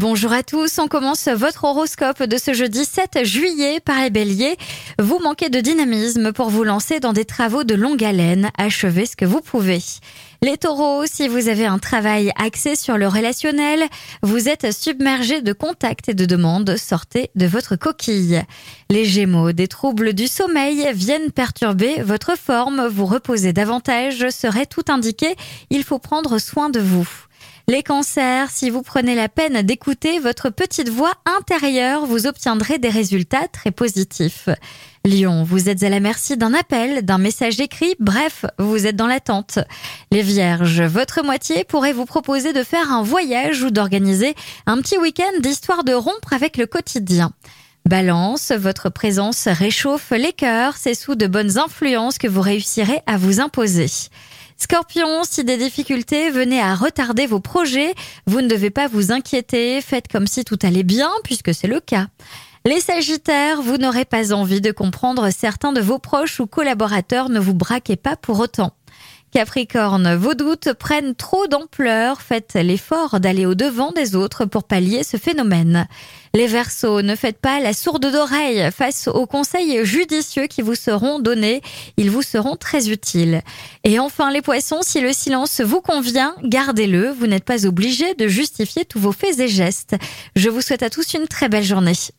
Bonjour à tous, on commence votre horoscope de ce jeudi 7 juillet par les béliers. Vous manquez de dynamisme pour vous lancer dans des travaux de longue haleine, achevez ce que vous pouvez. Les taureaux, si vous avez un travail axé sur le relationnel, vous êtes submergé de contacts et de demandes, sortez de votre coquille. Les gémeaux, des troubles du sommeil viennent perturber votre forme, vous reposez davantage, serait tout indiqué, il faut prendre soin de vous. Les cancers, si vous prenez la peine d'écouter votre petite voix intérieure, vous obtiendrez des résultats très positifs. Lion, vous êtes à la merci d'un appel, d'un message écrit, bref, vous êtes dans l'attente. Les vierges, votre moitié pourrait vous proposer de faire un voyage ou d'organiser un petit week-end d'histoire de rompre avec le quotidien. Balance, votre présence réchauffe les cœurs, c'est sous de bonnes influences que vous réussirez à vous imposer. Scorpion, si des difficultés venaient à retarder vos projets, vous ne devez pas vous inquiéter, faites comme si tout allait bien puisque c'est le cas. Les Sagittaires, vous n'aurez pas envie de comprendre certains de vos proches ou collaborateurs, ne vous braquez pas pour autant. Capricorne, vos doutes prennent trop d'ampleur, faites l'effort d'aller au-devant des autres pour pallier ce phénomène. Les Verseaux, ne faites pas la sourde d'oreille face aux conseils judicieux qui vous seront donnés, ils vous seront très utiles. Et enfin les Poissons, si le silence vous convient, gardez-le, vous n'êtes pas obligé de justifier tous vos faits et gestes. Je vous souhaite à tous une très belle journée.